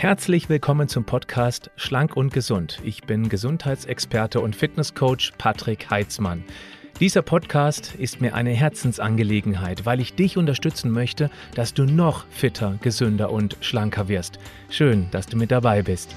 Herzlich willkommen zum Podcast Schlank und Gesund. Ich bin Gesundheitsexperte und Fitnesscoach Patrick Heitzmann. Dieser Podcast ist mir eine Herzensangelegenheit, weil ich dich unterstützen möchte, dass du noch fitter, gesünder und schlanker wirst. Schön, dass du mit dabei bist.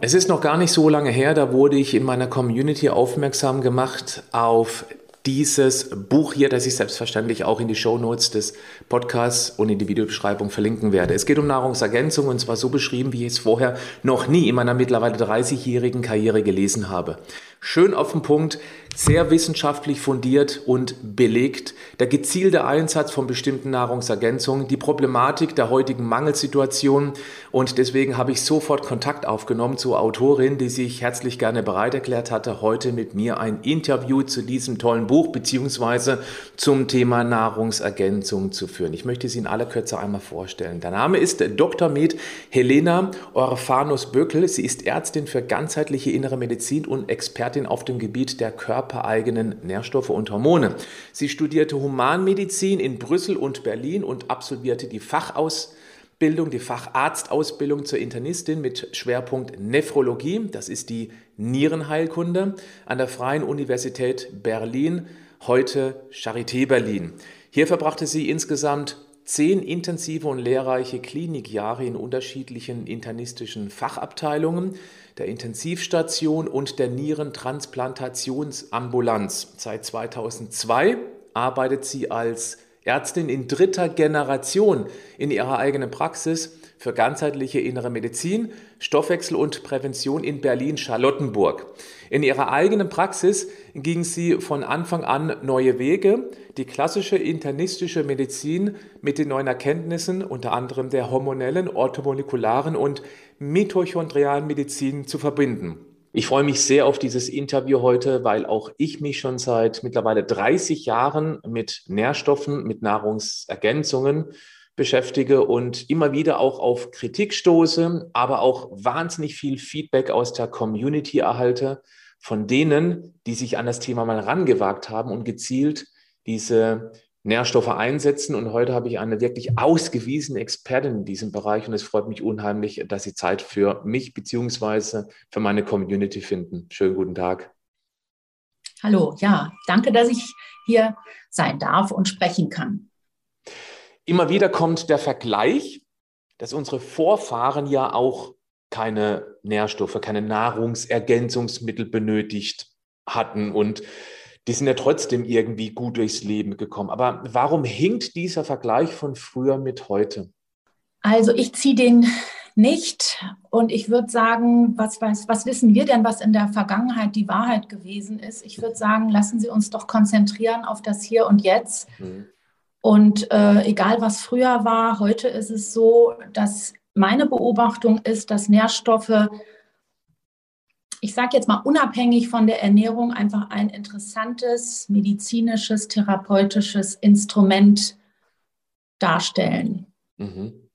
Es ist noch gar nicht so lange her, da wurde ich in meiner Community aufmerksam gemacht auf dieses Buch hier, das ich selbstverständlich auch in die Show Notes des Podcasts und in die Videobeschreibung verlinken werde. Es geht um Nahrungsergänzung und zwar so beschrieben, wie ich es vorher noch nie in meiner mittlerweile 30-jährigen Karriere gelesen habe. Schön auf den Punkt, sehr wissenschaftlich fundiert und belegt. Der gezielte Einsatz von bestimmten Nahrungsergänzungen, die Problematik der heutigen Mangelsituation und deswegen habe ich sofort Kontakt aufgenommen zur Autorin, die sich herzlich gerne bereit erklärt hatte, heute mit mir ein Interview zu diesem tollen Buch beziehungsweise zum Thema Nahrungsergänzung zu führen. Ich möchte sie in aller Kürze einmal vorstellen. Der Name ist Dr. Med Helena Orphanus Böckel. Sie ist Ärztin für ganzheitliche innere Medizin und Expertin auf dem Gebiet der Körper körpereigenen Nährstoffe und Hormone. Sie studierte Humanmedizin in Brüssel und Berlin und absolvierte die Fachausbildung, die Facharztausbildung zur Internistin mit Schwerpunkt Nephrologie, das ist die Nierenheilkunde, an der Freien Universität Berlin, heute Charité Berlin. Hier verbrachte sie insgesamt zehn intensive und lehrreiche Klinikjahre in unterschiedlichen internistischen Fachabteilungen der Intensivstation und der Nierentransplantationsambulanz. Seit 2002 arbeitet sie als Ärztin in dritter Generation in ihrer eigenen Praxis für ganzheitliche innere Medizin, Stoffwechsel und Prävention in Berlin-Charlottenburg. In ihrer eigenen Praxis ging sie von Anfang an neue Wege, die klassische internistische Medizin mit den neuen Erkenntnissen, unter anderem der hormonellen, orthomolekularen und mitochondrialen Medizin zu verbinden. Ich freue mich sehr auf dieses Interview heute, weil auch ich mich schon seit mittlerweile 30 Jahren mit Nährstoffen, mit Nahrungsergänzungen beschäftige und immer wieder auch auf Kritik stoße, aber auch wahnsinnig viel Feedback aus der Community erhalte von denen, die sich an das Thema mal rangewagt haben und gezielt diese Nährstoffe einsetzen. Und heute habe ich eine wirklich ausgewiesene Expertin in diesem Bereich und es freut mich unheimlich, dass Sie Zeit für mich beziehungsweise für meine Community finden. Schönen guten Tag. Hallo, ja, danke, dass ich hier sein darf und sprechen kann. Immer wieder kommt der Vergleich, dass unsere Vorfahren ja auch keine Nährstoffe, keine Nahrungsergänzungsmittel benötigt hatten und die sind ja trotzdem irgendwie gut durchs Leben gekommen. Aber warum hinkt dieser Vergleich von früher mit heute? Also ich ziehe den nicht und ich würde sagen, was, was, was wissen wir denn, was in der Vergangenheit die Wahrheit gewesen ist? Ich würde sagen, lassen Sie uns doch konzentrieren auf das Hier und Jetzt. Mhm. Und äh, egal was früher war, heute ist es so, dass meine Beobachtung ist, dass Nährstoffe ich sage jetzt mal unabhängig von der Ernährung, einfach ein interessantes medizinisches, therapeutisches Instrument darstellen. Mhm.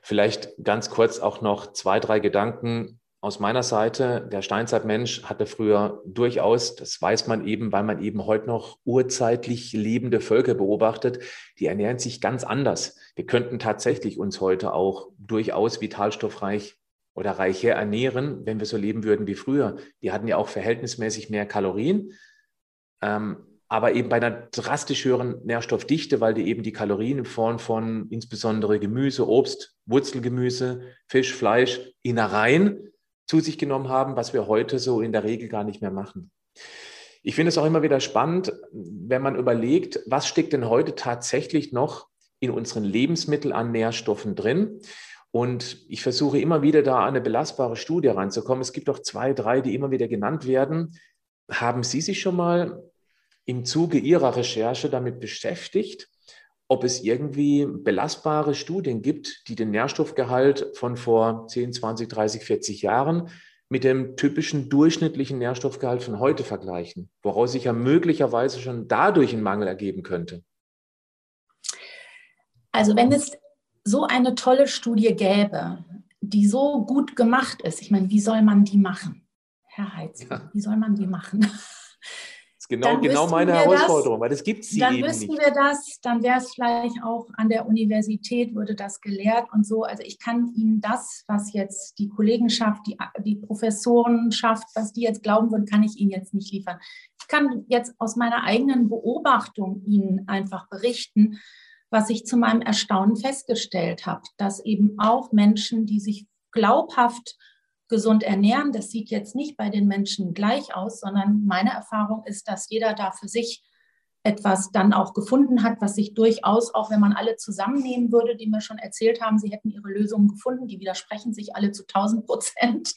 Vielleicht ganz kurz auch noch zwei, drei Gedanken aus meiner Seite. Der Steinzeitmensch hatte früher durchaus, das weiß man eben, weil man eben heute noch urzeitlich lebende Völker beobachtet, die ernähren sich ganz anders. Wir könnten tatsächlich uns heute auch durchaus vitalstoffreich oder reicher ernähren, wenn wir so leben würden wie früher. Die hatten ja auch verhältnismäßig mehr Kalorien, ähm, aber eben bei einer drastisch höheren Nährstoffdichte, weil die eben die Kalorien in Form von insbesondere Gemüse, Obst, Wurzelgemüse, Fisch, Fleisch, Innereien zu sich genommen haben, was wir heute so in der Regel gar nicht mehr machen. Ich finde es auch immer wieder spannend, wenn man überlegt, was steckt denn heute tatsächlich noch in unseren Lebensmitteln an Nährstoffen drin. Und ich versuche immer wieder da eine belastbare Studie reinzukommen. Es gibt auch zwei, drei, die immer wieder genannt werden. Haben Sie sich schon mal im Zuge Ihrer Recherche damit beschäftigt, ob es irgendwie belastbare Studien gibt, die den Nährstoffgehalt von vor 10, 20, 30, 40 Jahren mit dem typischen durchschnittlichen Nährstoffgehalt von heute vergleichen, woraus sich ja möglicherweise schon dadurch ein Mangel ergeben könnte? Also wenn es so eine tolle Studie gäbe, die so gut gemacht ist, ich meine, wie soll man die machen? Herr Heitz, ja. wie soll man die machen? ist genau, genau meine Herausforderung, das, weil das gibt sie Dann wüssten nicht. wir das, dann wäre es vielleicht auch an der Universität, würde das gelehrt und so. Also ich kann Ihnen das, was jetzt die Kollegenschaft, die, die Professorenschaft, was die jetzt glauben würden, kann ich Ihnen jetzt nicht liefern. Ich kann jetzt aus meiner eigenen Beobachtung Ihnen einfach berichten, was ich zu meinem Erstaunen festgestellt habe, dass eben auch Menschen, die sich glaubhaft gesund ernähren, das sieht jetzt nicht bei den Menschen gleich aus, sondern meine Erfahrung ist, dass jeder da für sich etwas dann auch gefunden hat, was sich durchaus, auch wenn man alle zusammennehmen würde, die mir schon erzählt haben, sie hätten ihre Lösungen gefunden, die widersprechen sich alle zu 1000 Prozent.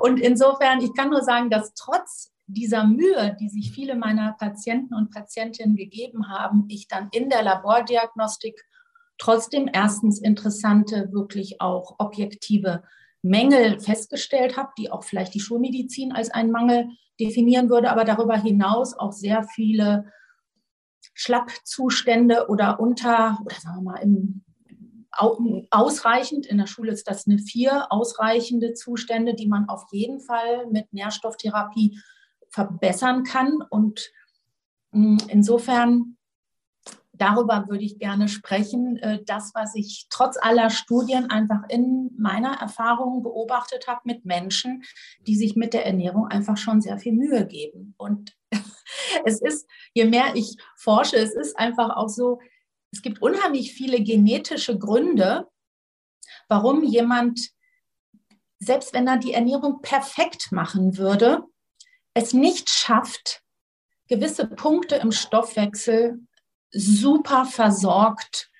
Und insofern, ich kann nur sagen, dass trotz dieser Mühe, die sich viele meiner Patienten und Patientinnen gegeben haben, ich dann in der Labordiagnostik trotzdem erstens interessante, wirklich auch objektive Mängel festgestellt habe, die auch vielleicht die Schulmedizin als einen Mangel definieren würde, aber darüber hinaus auch sehr viele Schlappzustände oder unter, oder sagen wir mal, im, ausreichend, in der Schule ist das eine vier, ausreichende Zustände, die man auf jeden Fall mit Nährstofftherapie verbessern kann. Und hm, insofern, darüber würde ich gerne sprechen. Äh, das, was ich trotz aller Studien einfach in meiner Erfahrung beobachtet habe mit Menschen, die sich mit der Ernährung einfach schon sehr viel Mühe geben. Und es ist, je mehr ich forsche, es ist einfach auch so, es gibt unheimlich viele genetische Gründe, warum jemand, selbst wenn er die Ernährung perfekt machen würde, es nicht schafft, gewisse Punkte im Stoffwechsel super versorgt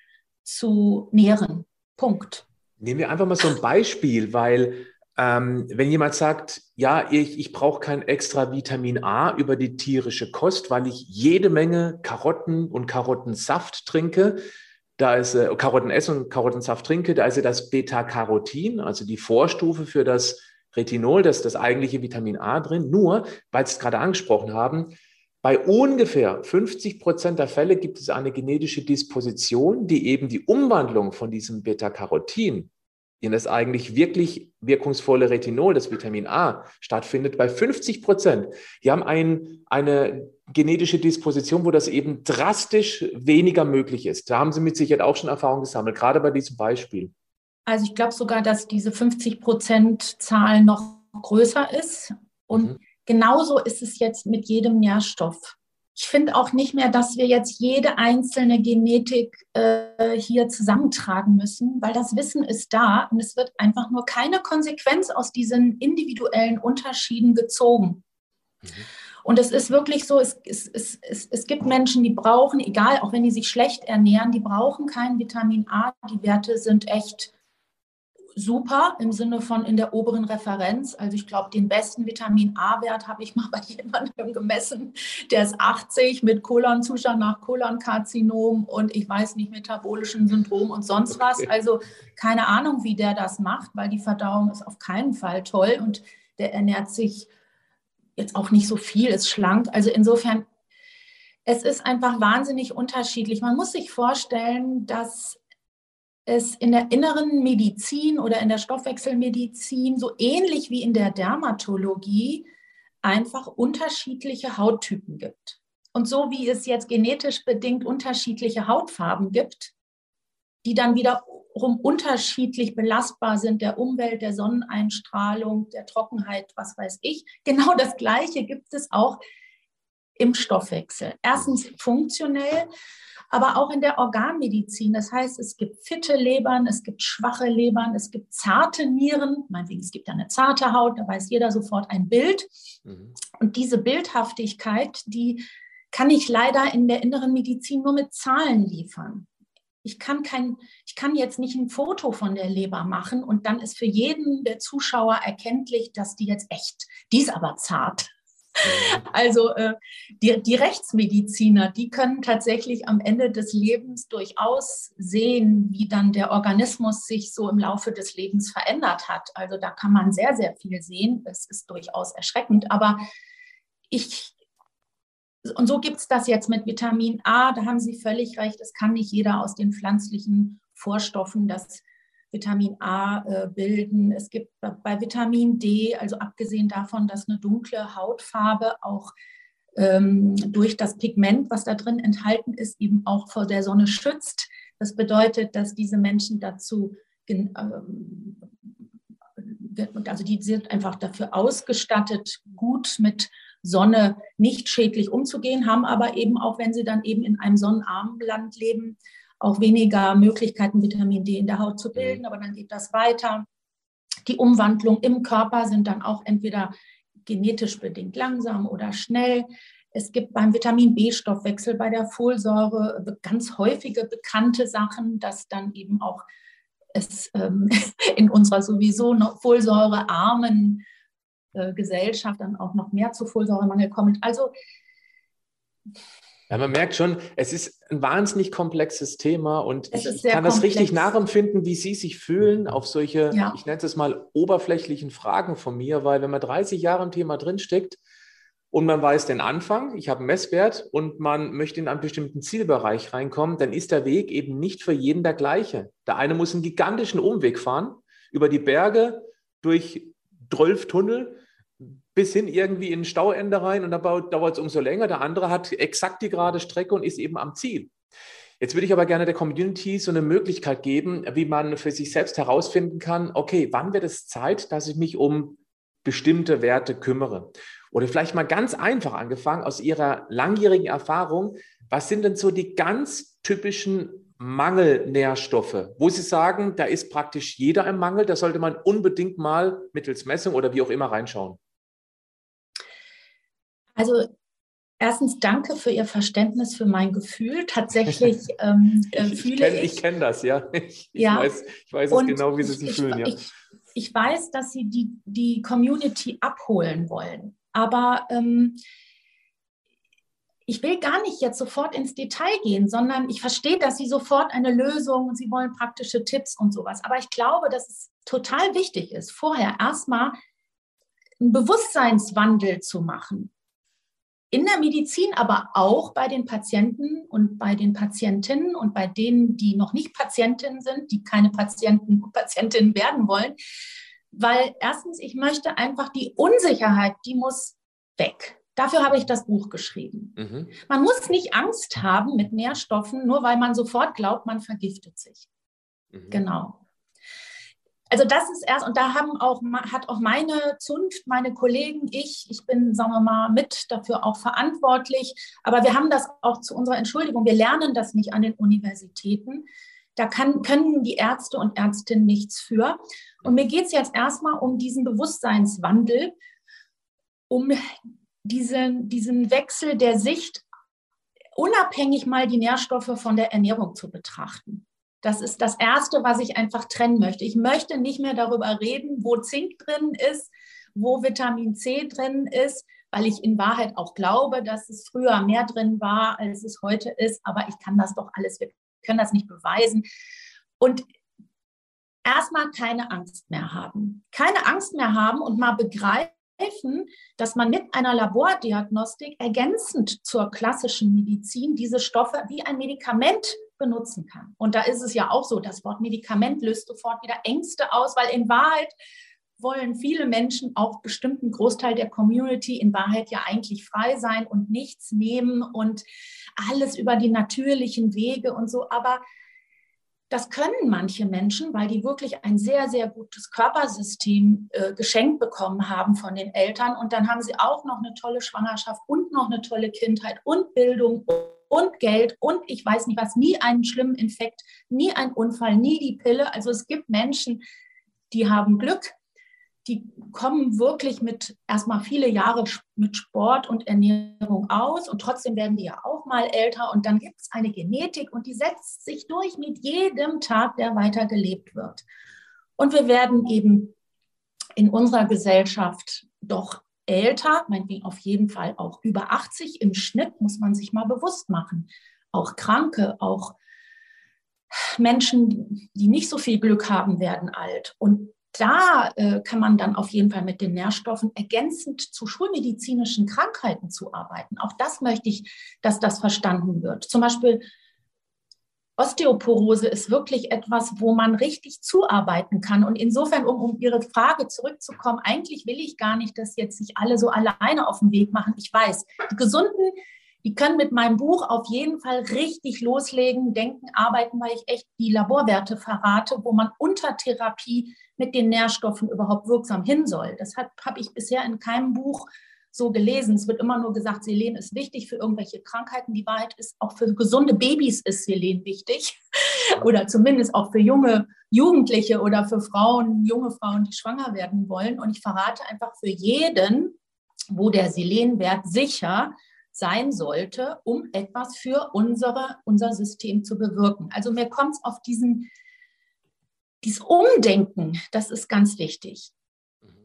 zu nähren. Punkt. Nehmen wir einfach mal so ein Beispiel, weil ähm, wenn jemand sagt, ja, ich, ich brauche kein extra Vitamin A über die tierische Kost, weil ich jede Menge Karotten und Karottensaft trinke, da ist äh, Karotten esse und Karottensaft trinke, da ist ja das Beta-Carotin, also die Vorstufe für das Retinol, das ist das eigentliche Vitamin A drin. Nur, weil Sie es gerade angesprochen haben, bei ungefähr 50 Prozent der Fälle gibt es eine genetische Disposition, die eben die Umwandlung von diesem Beta-Carotin in das eigentlich wirklich wirkungsvolle Retinol, das Vitamin A, stattfindet. Bei 50 Prozent, die haben ein, eine genetische Disposition, wo das eben drastisch weniger möglich ist. Da haben Sie mit Sicherheit auch schon Erfahrung gesammelt, gerade bei diesem Beispiel. Also ich glaube sogar, dass diese 50 Prozent Zahl noch größer ist. Und mhm. genauso ist es jetzt mit jedem Nährstoff. Ich finde auch nicht mehr, dass wir jetzt jede einzelne Genetik äh, hier zusammentragen müssen, weil das Wissen ist da und es wird einfach nur keine Konsequenz aus diesen individuellen Unterschieden gezogen. Mhm. Und es ist wirklich so, es, es, es, es, es gibt Menschen, die brauchen, egal, auch wenn die sich schlecht ernähren, die brauchen kein Vitamin A. Die Werte sind echt super im Sinne von in der oberen Referenz. Also ich glaube, den besten Vitamin A-Wert habe ich mal bei jemandem gemessen. Der ist 80 mit Kolonzustand nach Kolonkarzinom und ich weiß nicht, metabolischen Syndrom und sonst was. Also keine Ahnung, wie der das macht, weil die Verdauung ist auf keinen Fall toll und der ernährt sich jetzt auch nicht so viel, ist schlank. Also insofern, es ist einfach wahnsinnig unterschiedlich. Man muss sich vorstellen, dass es in der inneren Medizin oder in der Stoffwechselmedizin so ähnlich wie in der Dermatologie einfach unterschiedliche Hauttypen gibt. Und so wie es jetzt genetisch bedingt unterschiedliche Hautfarben gibt, die dann wiederum unterschiedlich belastbar sind der Umwelt, der Sonneneinstrahlung, der Trockenheit, was weiß ich. Genau das Gleiche gibt es auch im Stoffwechsel. Erstens funktionell, aber auch in der Organmedizin. Das heißt, es gibt fitte Lebern, es gibt schwache Lebern, es gibt zarte Nieren. Meinetwegen, es gibt ja eine zarte Haut, da weiß jeder sofort ein Bild. Mhm. Und diese Bildhaftigkeit, die kann ich leider in der inneren Medizin nur mit Zahlen liefern. Ich kann, kein, ich kann jetzt nicht ein Foto von der Leber machen und dann ist für jeden der Zuschauer erkenntlich, dass die jetzt echt, die ist aber zart. Also äh, die, die Rechtsmediziner, die können tatsächlich am Ende des Lebens durchaus sehen, wie dann der Organismus sich so im Laufe des Lebens verändert hat. Also da kann man sehr, sehr viel sehen. Es ist durchaus erschreckend. Aber ich, und so gibt es das jetzt mit Vitamin A, da haben Sie völlig recht, es kann nicht jeder aus den pflanzlichen Vorstoffen das Vitamin A äh, bilden. Es gibt bei Vitamin D, also abgesehen davon, dass eine dunkle Hautfarbe auch ähm, durch das Pigment, was da drin enthalten ist, eben auch vor der Sonne schützt. Das bedeutet, dass diese Menschen dazu, ähm, also die sind einfach dafür ausgestattet, gut mit Sonne nicht schädlich umzugehen, haben aber eben auch, wenn sie dann eben in einem sonnenarmen Land leben, auch weniger Möglichkeiten, Vitamin D in der Haut zu bilden. Mhm. Aber dann geht das weiter. Die Umwandlung im Körper sind dann auch entweder genetisch bedingt langsam oder schnell. Es gibt beim Vitamin B-Stoffwechsel, bei der Folsäure ganz häufige bekannte Sachen, dass dann eben auch es ähm, in unserer sowieso noch folsäurearmen äh, Gesellschaft dann auch noch mehr zu Folsäuremangel kommt. Also ja, man merkt schon, es ist ein wahnsinnig komplexes Thema und ich kann komplex. das richtig nachempfinden, wie Sie sich fühlen auf solche, ja. ich nenne es mal, oberflächlichen Fragen von mir, weil wenn man 30 Jahre im Thema drinsteckt und man weiß den Anfang, ich habe einen Messwert und man möchte in einen bestimmten Zielbereich reinkommen, dann ist der Weg eben nicht für jeden der gleiche. Der eine muss einen gigantischen Umweg fahren, über die Berge, durch 12 Tunnel bis hin irgendwie in Stauende rein und dann dauert es umso länger. Der andere hat exakt die gerade Strecke und ist eben am Ziel. Jetzt würde ich aber gerne der Community so eine Möglichkeit geben, wie man für sich selbst herausfinden kann, okay, wann wird es Zeit, dass ich mich um bestimmte Werte kümmere? Oder vielleicht mal ganz einfach angefangen aus Ihrer langjährigen Erfahrung, was sind denn so die ganz typischen Mangelnährstoffe, wo Sie sagen, da ist praktisch jeder im Mangel, da sollte man unbedingt mal mittels Messung oder wie auch immer reinschauen? Also erstens danke für Ihr Verständnis für mein Gefühl. Tatsächlich ähm, äh, ich, fühle ich. Ich kenne das, ja. Ich, ja. weiß, ich weiß es genau, wie Sie sich fühlen. Ja. Ich, ich, weiß, dass Sie die, die Community abholen wollen. Aber ähm, ich will gar nicht jetzt sofort ins Detail gehen, sondern ich verstehe, dass Sie sofort eine Lösung und Sie wollen praktische Tipps und sowas. Aber ich glaube, dass es total wichtig ist, vorher erstmal einen Bewusstseinswandel zu machen in der Medizin, aber auch bei den Patienten und bei den Patientinnen und bei denen, die noch nicht Patientinnen sind, die keine Patienten und Patientinnen werden wollen. Weil erstens, ich möchte einfach die Unsicherheit, die muss weg. Dafür habe ich das Buch geschrieben. Mhm. Man muss nicht Angst haben mit Nährstoffen, nur weil man sofort glaubt, man vergiftet sich. Mhm. Genau also das ist erst, und da haben auch, hat auch meine Zunft, meine Kollegen, ich, ich bin, sagen wir mal, mit dafür auch verantwortlich. Aber wir haben das auch zu unserer Entschuldigung. Wir lernen das nicht an den Universitäten. Da kann, können die Ärzte und Ärztinnen nichts für. Und mir geht es jetzt erstmal um diesen Bewusstseinswandel, um diesen, diesen Wechsel der Sicht, unabhängig mal die Nährstoffe von der Ernährung zu betrachten. Das ist das Erste, was ich einfach trennen möchte. Ich möchte nicht mehr darüber reden, wo Zink drin ist, wo Vitamin C drin ist, weil ich in Wahrheit auch glaube, dass es früher mehr drin war, als es heute ist. Aber ich kann das doch alles, wir können das nicht beweisen. Und erstmal keine Angst mehr haben. Keine Angst mehr haben und mal begreifen, dass man mit einer Labordiagnostik ergänzend zur klassischen Medizin diese Stoffe wie ein Medikament benutzen kann. Und da ist es ja auch so, das Wort Medikament löst sofort wieder Ängste aus, weil in Wahrheit wollen viele Menschen, auch bestimmten Großteil der Community, in Wahrheit ja eigentlich frei sein und nichts nehmen und alles über die natürlichen Wege und so. Aber das können manche Menschen, weil die wirklich ein sehr, sehr gutes Körpersystem äh, geschenkt bekommen haben von den Eltern. Und dann haben sie auch noch eine tolle Schwangerschaft und noch eine tolle Kindheit und Bildung und Geld und ich weiß nicht was, nie einen schlimmen Infekt, nie einen Unfall, nie die Pille. Also es gibt Menschen, die haben Glück, die kommen wirklich mit erstmal viele Jahre mit Sport und Ernährung aus und trotzdem werden die ja auch mal älter und dann gibt es eine Genetik und die setzt sich durch mit jedem Tag, der weiter gelebt wird. Und wir werden eben in unserer Gesellschaft doch älter, meinetwegen auf jeden Fall auch über 80 im Schnitt, muss man sich mal bewusst machen. Auch Kranke, auch Menschen, die nicht so viel Glück haben, werden alt. Und da äh, kann man dann auf jeden Fall mit den Nährstoffen ergänzend zu schulmedizinischen Krankheiten zu arbeiten. Auch das möchte ich, dass das verstanden wird. Zum Beispiel Osteoporose ist wirklich etwas, wo man richtig zuarbeiten kann. Und insofern, um, um Ihre Frage zurückzukommen, eigentlich will ich gar nicht, dass jetzt sich alle so alleine auf den Weg machen. Ich weiß, die Gesunden, die können mit meinem Buch auf jeden Fall richtig loslegen, denken, arbeiten, weil ich echt die Laborwerte verrate, wo man unter Therapie mit den Nährstoffen überhaupt wirksam hin soll. Das habe ich bisher in keinem Buch so gelesen. Es wird immer nur gesagt, Selen ist wichtig für irgendwelche Krankheiten. Die Wahrheit ist, auch für gesunde Babys ist Selen wichtig. oder zumindest auch für junge Jugendliche oder für Frauen, junge Frauen, die schwanger werden wollen. Und ich verrate einfach für jeden, wo der Selenwert sicher sein sollte, um etwas für unsere, unser System zu bewirken. Also mir kommt es auf diesen, dieses Umdenken, das ist ganz wichtig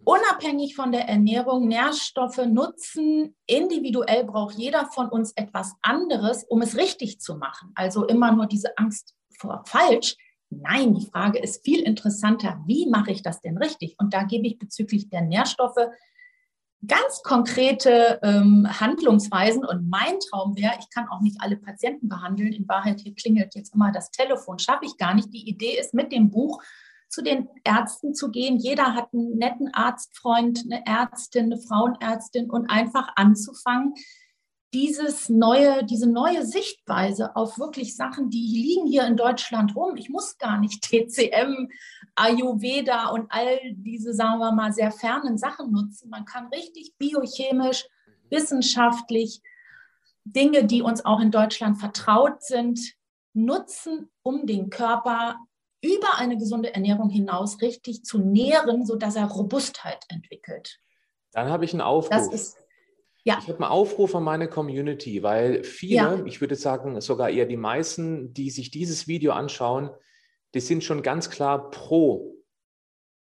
unabhängig von der Ernährung Nährstoffe nutzen. Individuell braucht jeder von uns etwas anderes, um es richtig zu machen. Also immer nur diese Angst vor falsch. Nein, die Frage ist viel interessanter, wie mache ich das denn richtig? Und da gebe ich bezüglich der Nährstoffe ganz konkrete ähm, Handlungsweisen. Und mein Traum wäre, ich kann auch nicht alle Patienten behandeln. In Wahrheit, hier klingelt jetzt immer das Telefon, schaffe ich gar nicht. Die Idee ist mit dem Buch zu den Ärzten zu gehen. Jeder hat einen netten Arztfreund, eine Ärztin, eine Frauenärztin und einfach anzufangen, dieses neue, diese neue Sichtweise auf wirklich Sachen, die liegen hier in Deutschland rum. Ich muss gar nicht TCM, Ayurveda und all diese, sagen wir mal, sehr fernen Sachen nutzen. Man kann richtig biochemisch, wissenschaftlich Dinge, die uns auch in Deutschland vertraut sind, nutzen, um den Körper über eine gesunde Ernährung hinaus richtig zu nähren, sodass er Robustheit entwickelt. Dann habe ich einen Aufruf. Das ist, ja. Ich habe einen Aufruf an meine Community, weil viele, ja. ich würde sagen sogar eher die meisten, die sich dieses Video anschauen, die sind schon ganz klar pro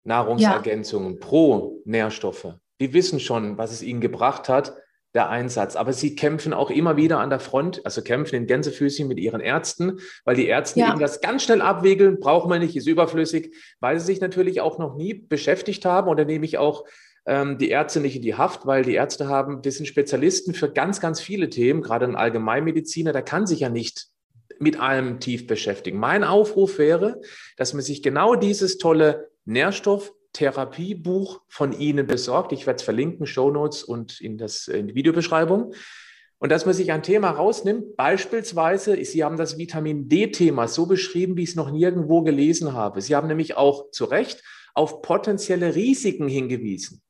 Nahrungsergänzungen, ja. pro Nährstoffe. Die wissen schon, was es ihnen gebracht hat der Einsatz. Aber sie kämpfen auch immer wieder an der Front, also kämpfen in Gänsefüßchen mit ihren Ärzten, weil die Ärzte ja. das ganz schnell abwiegeln, brauchen wir nicht, ist überflüssig, weil sie sich natürlich auch noch nie beschäftigt haben. Und dann nehme ich auch ähm, die Ärzte nicht in die Haft, weil die Ärzte haben, das sind Spezialisten für ganz, ganz viele Themen, gerade ein Allgemeinmediziner, der kann sich ja nicht mit allem tief beschäftigen. Mein Aufruf wäre, dass man sich genau dieses tolle Nährstoff Therapiebuch von Ihnen besorgt. Ich werde es verlinken, Show Notes und in, das, in die Videobeschreibung. Und dass man sich ein Thema rausnimmt, beispielsweise, Sie haben das Vitamin D-Thema so beschrieben, wie ich es noch nirgendwo gelesen habe. Sie haben nämlich auch zu Recht auf potenzielle Risiken hingewiesen.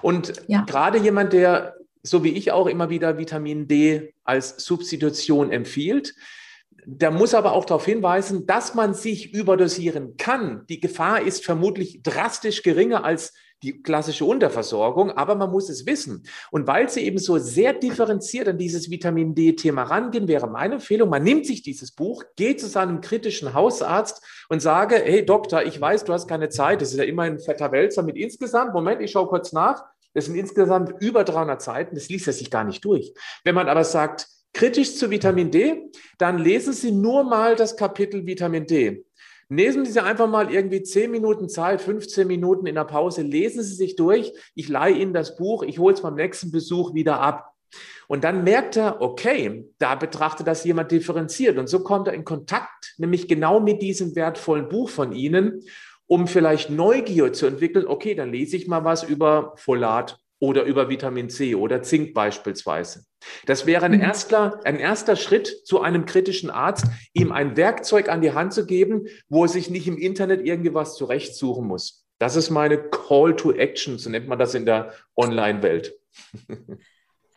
Und ja. gerade jemand, der so wie ich auch immer wieder Vitamin D als Substitution empfiehlt, der muss aber auch darauf hinweisen, dass man sich überdosieren kann. Die Gefahr ist vermutlich drastisch geringer als die klassische Unterversorgung, aber man muss es wissen. Und weil sie eben so sehr differenziert an dieses Vitamin D-Thema rangehen, wäre meine Empfehlung, man nimmt sich dieses Buch, geht zu seinem kritischen Hausarzt und sage, hey Doktor, ich weiß, du hast keine Zeit, das ist ja immer ein fetter Wälzer mit insgesamt, Moment, ich schaue kurz nach, das sind insgesamt über 300 Seiten, das liest er sich gar nicht durch. Wenn man aber sagt, kritisch zu Vitamin D, dann lesen Sie nur mal das Kapitel Vitamin D. Nehmen Sie einfach mal irgendwie 10 Minuten Zeit, 15 Minuten in der Pause, lesen Sie sich durch. Ich leihe Ihnen das Buch, ich hole es beim nächsten Besuch wieder ab. Und dann merkt er, okay, da betrachtet das jemand differenziert. Und so kommt er in Kontakt, nämlich genau mit diesem wertvollen Buch von Ihnen, um vielleicht Neugier zu entwickeln. Okay, dann lese ich mal was über Folat oder über Vitamin C oder Zink beispielsweise. Das wäre ein mhm. erster, ein erster Schritt zu einem kritischen Arzt, ihm ein Werkzeug an die Hand zu geben, wo er sich nicht im Internet irgendwas zurechtsuchen muss. Das ist meine Call to Action, so nennt man das in der Online-Welt.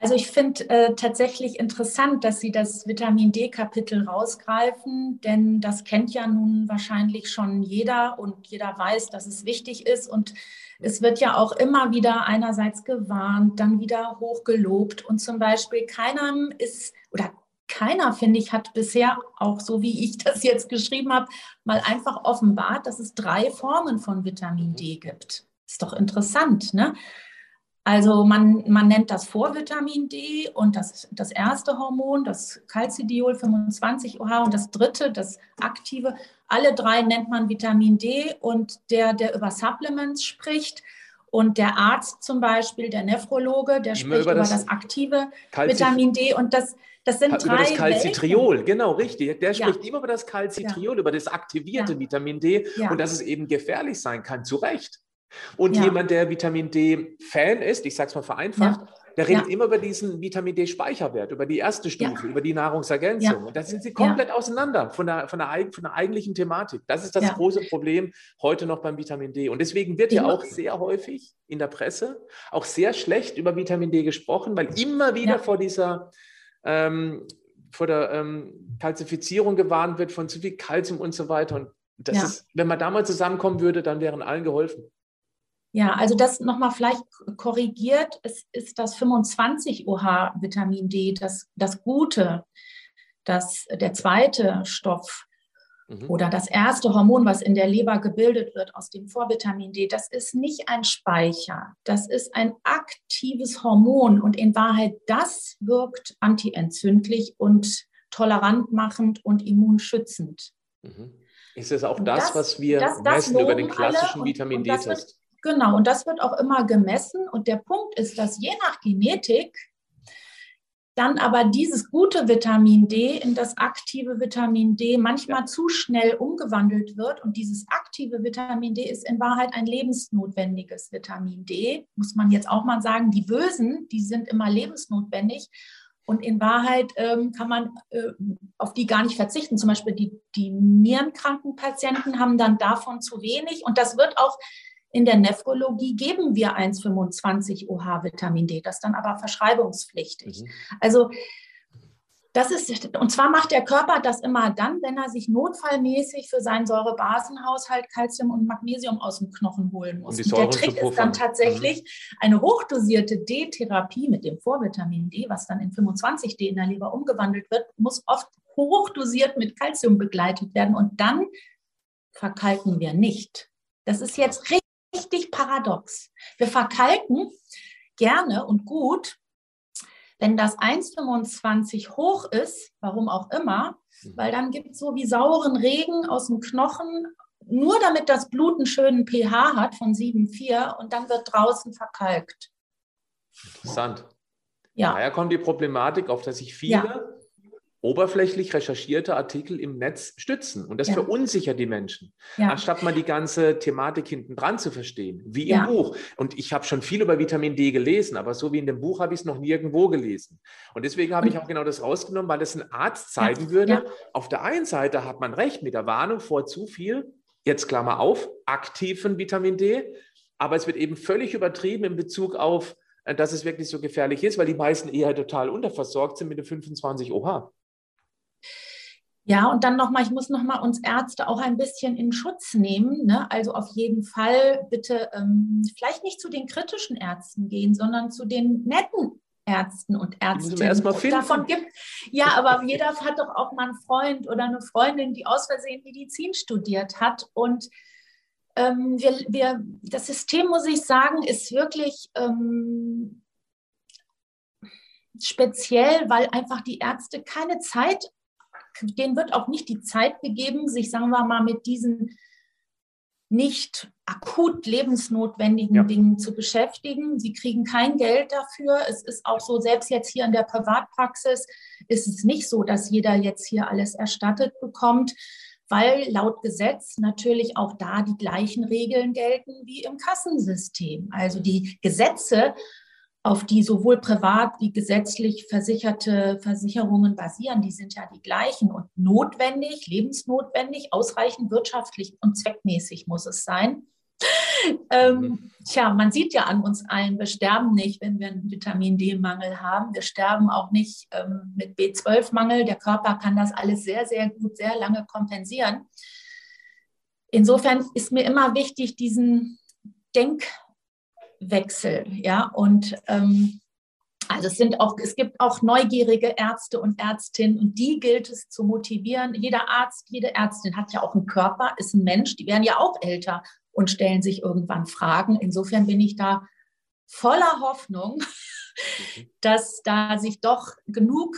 Also ich finde äh, tatsächlich interessant, dass Sie das Vitamin D-Kapitel rausgreifen, denn das kennt ja nun wahrscheinlich schon jeder und jeder weiß, dass es wichtig ist. Und es wird ja auch immer wieder einerseits gewarnt, dann wieder hochgelobt. Und zum Beispiel keinem ist oder keiner, finde ich, hat bisher, auch so wie ich das jetzt geschrieben habe, mal einfach offenbart, dass es drei Formen von Vitamin D gibt. Ist doch interessant, ne? Also man, man nennt das Vorvitamin D und das, das erste Hormon, das Calcidiol 25OH und das dritte, das aktive. Alle drei nennt man Vitamin D und der, der über Supplements spricht und der Arzt zum Beispiel, der Nephrologe, der Immer spricht über das, über das aktive Calcif Vitamin D und das, Das sind über drei das Calcitriol, Welten. genau, richtig. Der Ja. spricht immer über das Calcitriol, über das aktivierte Ja. Vitamin D Ja. und dass es eben gefährlich sein kann, zu Recht. Und Ja. jemand, der Vitamin D-Fan ist, ich sage es mal vereinfacht, der redet Ja. immer über diesen Vitamin D-Speicherwert, über die erste Stufe, über die Nahrungsergänzung. Ja. Und da sind sie komplett auseinander von der, von, der, von der eigentlichen Thematik. Das ist das Ja. große Problem heute noch beim Vitamin D. Und deswegen wird ja auch sehr häufig in der Presse auch sehr schlecht über Vitamin D gesprochen, weil immer wieder Ja. vor dieser ähm, vor der ähm, Kalzifizierung gewarnt wird von zu viel Kalzium und so weiter. Und das Ja. ist, wenn man da mal zusammenkommen würde, dann wären allen geholfen. Ja, also das nochmal vielleicht korrigiert, es ist das 25 OH Vitamin D, das, das Gute, das, der zweite Stoff Mhm. oder das erste Hormon, was in der Leber gebildet wird aus dem Vorvitamin D, das ist nicht ein Speicher, das ist ein aktives Hormon und in Wahrheit das wirkt antientzündlich und tolerant machend und immunschützend. Mhm. Ist es auch das, das- was wir das- das messen über den klassischen und- Vitamin D-Test? Genau, und das wird auch immer gemessen. Und der Punkt ist, dass je nach Genetik dann aber dieses gute Vitamin D in das aktive Vitamin D manchmal zu schnell umgewandelt wird. Und dieses aktive Vitamin D ist in Wahrheit ein lebensnotwendiges Vitamin D, muss man jetzt auch mal sagen. Die Bösen, die sind immer lebensnotwendig. Und in Wahrheit ähm, kann man äh, auf die gar nicht verzichten. Zum Beispiel die, die nierenkranken Patienten haben dann davon zu wenig. Und das wird auch in der Nephrologie geben wir 1,25 OH Vitamin D, das dann aber verschreibungspflichtig. Mhm. Also das ist, und zwar macht der Körper das immer dann, wenn er sich notfallmäßig für seinen Säurebasenhaushalt Calcium und Magnesium aus dem Knochen holen muss. Und der Trick ist dann tatsächlich eine hochdosierte D-Therapie mit dem Vorvitamin D, was dann in 25D in der Leber umgewandelt wird, muss oft hochdosiert mit Calcium begleitet werden und dann verkalken wir nicht. Das ist jetzt richtig paradox. Wir verkalken gerne und gut, wenn das 1,25 hoch ist, warum auch immer, Mhm. weil dann gibt es so wie sauren Regen aus dem Knochen, nur damit das Blut einen schönen pH hat von 7,4 und dann wird draußen verkalkt. Interessant. Ja, Daher kommt die Problematik, auf dass sich viele oberflächlich recherchierte Artikel im Netz stützen. Und das Ja. verunsichert die Menschen. ja, anstatt mal die ganze Thematik hinten dran zu verstehen, wie Ja. im Buch. Und ich habe schon viel über Vitamin D gelesen, aber so wie in dem Buch habe ich es noch nirgendwo gelesen. Und deswegen habe ich auch genau das rausgenommen, weil es ein Arzt zeigen würde. ja. Auf der einen Seite hat man recht mit der Warnung vor zu viel, jetzt Klammer auf, aktiven Vitamin D, aber es wird eben völlig übertrieben in Bezug auf, äh, dass es wirklich so gefährlich ist, weil die meisten eher total unterversorgt sind mit den 25 OH. Ja, und dann nochmal, ich muss nochmal uns Ärzte auch ein bisschen in Schutz nehmen. Ne? Also auf jeden Fall bitte ähm, vielleicht nicht zu den kritischen Ärzten gehen, sondern zu den netten Ärzten und Ärztinnen. Davon gibt, ja, aber jeder hat doch auch mal einen Freund oder eine Freundin, die aus Versehen Medizin studiert hat. Und ähm, wir, wir, das System, muss ich sagen, ist wirklich ähm, speziell, weil einfach die Ärzte keine Zeit denen wird auch nicht die Zeit gegeben, sich, sagen wir mal, mit diesen nicht akut lebensnotwendigen Ja. Dingen zu beschäftigen. Sie kriegen kein Geld dafür. Es ist auch so, selbst jetzt hier in der Privatpraxis ist es nicht so, dass jeder jetzt hier alles erstattet bekommt, weil laut Gesetz natürlich auch da die gleichen Regeln gelten wie im Kassensystem. Also die Gesetze auf die sowohl privat wie gesetzlich versicherte Versicherungen basieren, die sind ja die gleichen und notwendig, lebensnotwendig, ausreichend wirtschaftlich und zweckmäßig muss es sein. Ähm, Mhm. tja, man sieht ja an uns allen, wir sterben nicht, wenn wir einen Vitamin D-Mangel haben. Wir sterben auch nicht ähm, mit B12-Mangel. Der Körper kann das alles sehr, sehr gut, sehr lange kompensieren. Insofern ist mir immer wichtig, diesen Denkwechsel, ja, und ähm, also es sind auch, es gibt auch neugierige Ärzte und Ärztinnen und die gilt es zu motivieren. Jeder Arzt, jede Ärztin hat ja auch einen Körper, ist ein Mensch, die werden ja auch älter und stellen sich irgendwann Fragen. Insofern bin ich da voller Hoffnung, dass da sich doch genug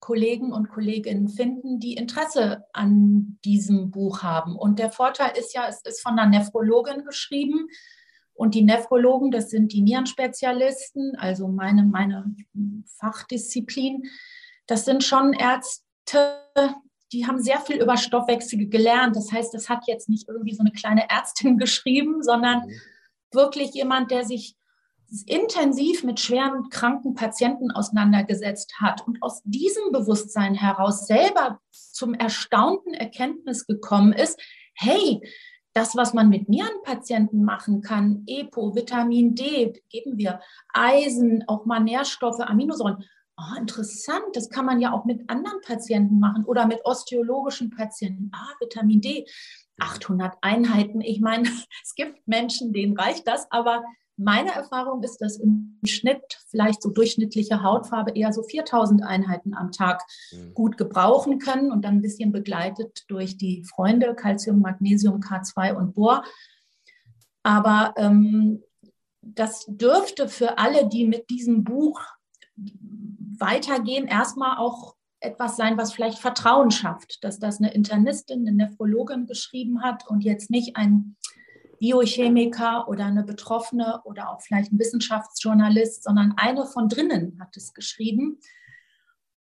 Kollegen und Kolleginnen finden, die Interesse an diesem Buch haben. Und der Vorteil ist ja, es ist von einer Nephrologin geschrieben. Und die Nephrologen, das sind die Nierenspezialisten, also meine, meine Fachdisziplin, das sind schon Ärzte, die haben sehr viel über Stoffwechsel gelernt. Das heißt, das hat jetzt nicht irgendwie so eine kleine Ärztin geschrieben, sondern mhm. wirklich jemand, der sich intensiv mit schweren kranken Patienten auseinandergesetzt hat und aus diesem Bewusstsein heraus selber zum erstaunten Erkenntnis gekommen ist, hey, das, was man mit Nierenpatienten machen kann, EPO, Vitamin D, geben wir Eisen, auch mal Nährstoffe, Aminosäuren. Oh, interessant, das kann man ja auch mit anderen Patienten machen oder mit osteologischen Patienten. Ah, Vitamin D, 800 Einheiten. Ich meine, es gibt Menschen, denen reicht das, aber meine Erfahrung ist, dass im Schnitt vielleicht so durchschnittliche Hautfarbe eher so 4000 Einheiten am Tag mhm. gut gebrauchen können und dann ein bisschen begleitet durch die Freunde Calcium, Magnesium, K2 und Bohr. Aber ähm, das dürfte für alle, die mit diesem Buch weitergehen, erstmal auch etwas sein, was vielleicht Vertrauen schafft, dass das eine Internistin, eine Nephrologin geschrieben hat und jetzt nicht ein Biochemiker oder eine Betroffene oder auch vielleicht ein Wissenschaftsjournalist, sondern eine von drinnen hat es geschrieben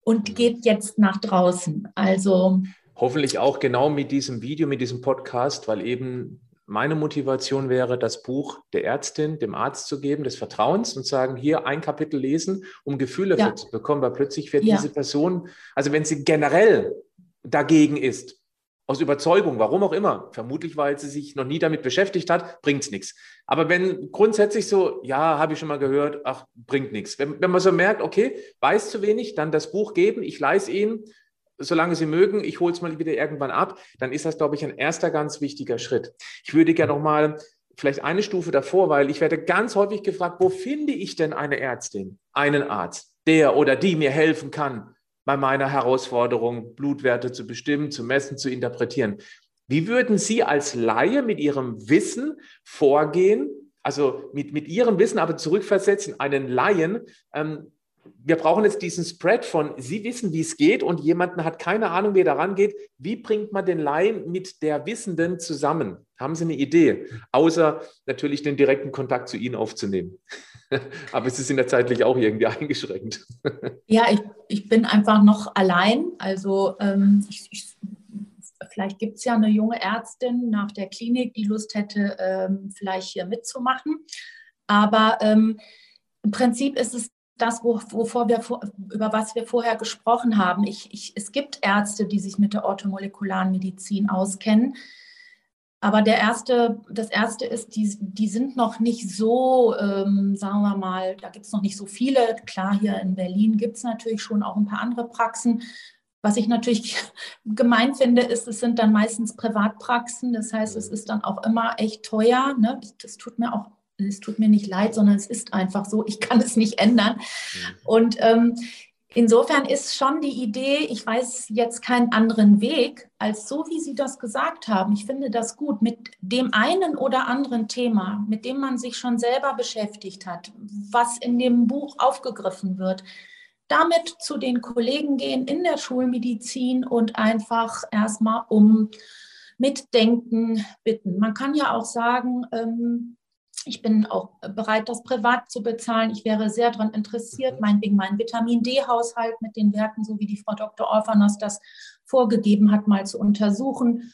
und mhm. geht jetzt nach draußen. Also hoffentlich auch genau mit diesem Video, mit diesem Podcast, weil eben meine Motivation wäre, das Buch der Ärztin, dem Arzt zu geben, des Vertrauens und sagen, hier ein Kapitel lesen, um Gefühle ja. zu bekommen, weil plötzlich wird ja. diese Person, also wenn sie generell dagegen ist, aus Überzeugung, warum auch immer, vermutlich weil sie sich noch nie damit beschäftigt hat, bringt es nichts. Aber wenn grundsätzlich so, ja, habe ich schon mal gehört, ach, bringt nichts. Wenn, wenn man so merkt, okay, weiß zu wenig, dann das Buch geben, ich leise Ihnen, solange Sie mögen, ich hole es mal wieder irgendwann ab, dann ist das, glaube ich, ein erster ganz wichtiger Schritt. Ich würde gerne noch mal vielleicht eine Stufe davor, weil ich werde ganz häufig gefragt, wo finde ich denn eine Ärztin, einen Arzt, der oder die mir helfen kann, bei meiner Herausforderung, Blutwerte zu bestimmen, zu messen, zu interpretieren. Wie würden Sie als Laie mit Ihrem Wissen vorgehen, also mit, mit Ihrem Wissen aber zurückversetzen, einen Laien? Ähm, wir brauchen jetzt diesen Spread von, Sie wissen, wie es geht und jemanden hat keine Ahnung, wie er daran geht. Wie bringt man den Laien mit der Wissenden zusammen? Haben Sie eine Idee? Außer natürlich den direkten Kontakt zu Ihnen aufzunehmen. Aber es ist in der zeitlich auch irgendwie eingeschränkt. Ja, ich, ich bin einfach noch allein. Also ähm, ich, ich, vielleicht gibt es ja eine junge Ärztin nach der Klinik, die Lust hätte, ähm, vielleicht hier mitzumachen. Aber ähm, im Prinzip ist es das, wovor wir, über was wir vorher gesprochen haben. Ich, ich, es gibt Ärzte, die sich mit der orthomolekularen Medizin auskennen. Aber der erste, das erste ist, die, die sind noch nicht so, ähm, sagen wir mal, da gibt es noch nicht so viele. Klar, hier in Berlin gibt es natürlich schon auch ein paar andere Praxen. Was ich natürlich gemein finde, ist, es sind dann meistens Privatpraxen. Das heißt, es ist dann auch immer echt teuer. Ne? Das tut mir auch, es tut mir nicht leid, sondern es ist einfach so. Ich kann es nicht ändern. Mhm. Und ähm, Insofern ist schon die Idee, ich weiß jetzt keinen anderen Weg, als so, wie Sie das gesagt haben. Ich finde das gut, mit dem einen oder anderen Thema, mit dem man sich schon selber beschäftigt hat, was in dem Buch aufgegriffen wird, damit zu den Kollegen gehen in der Schulmedizin und einfach erstmal um Mitdenken bitten. Man kann ja auch sagen, ähm, ich bin auch bereit, das privat zu bezahlen. Ich wäre sehr daran interessiert, meinetwegen meinen Vitamin D-Haushalt mit den Werten, so wie die Frau Dr. Orphanos das vorgegeben hat, mal zu untersuchen.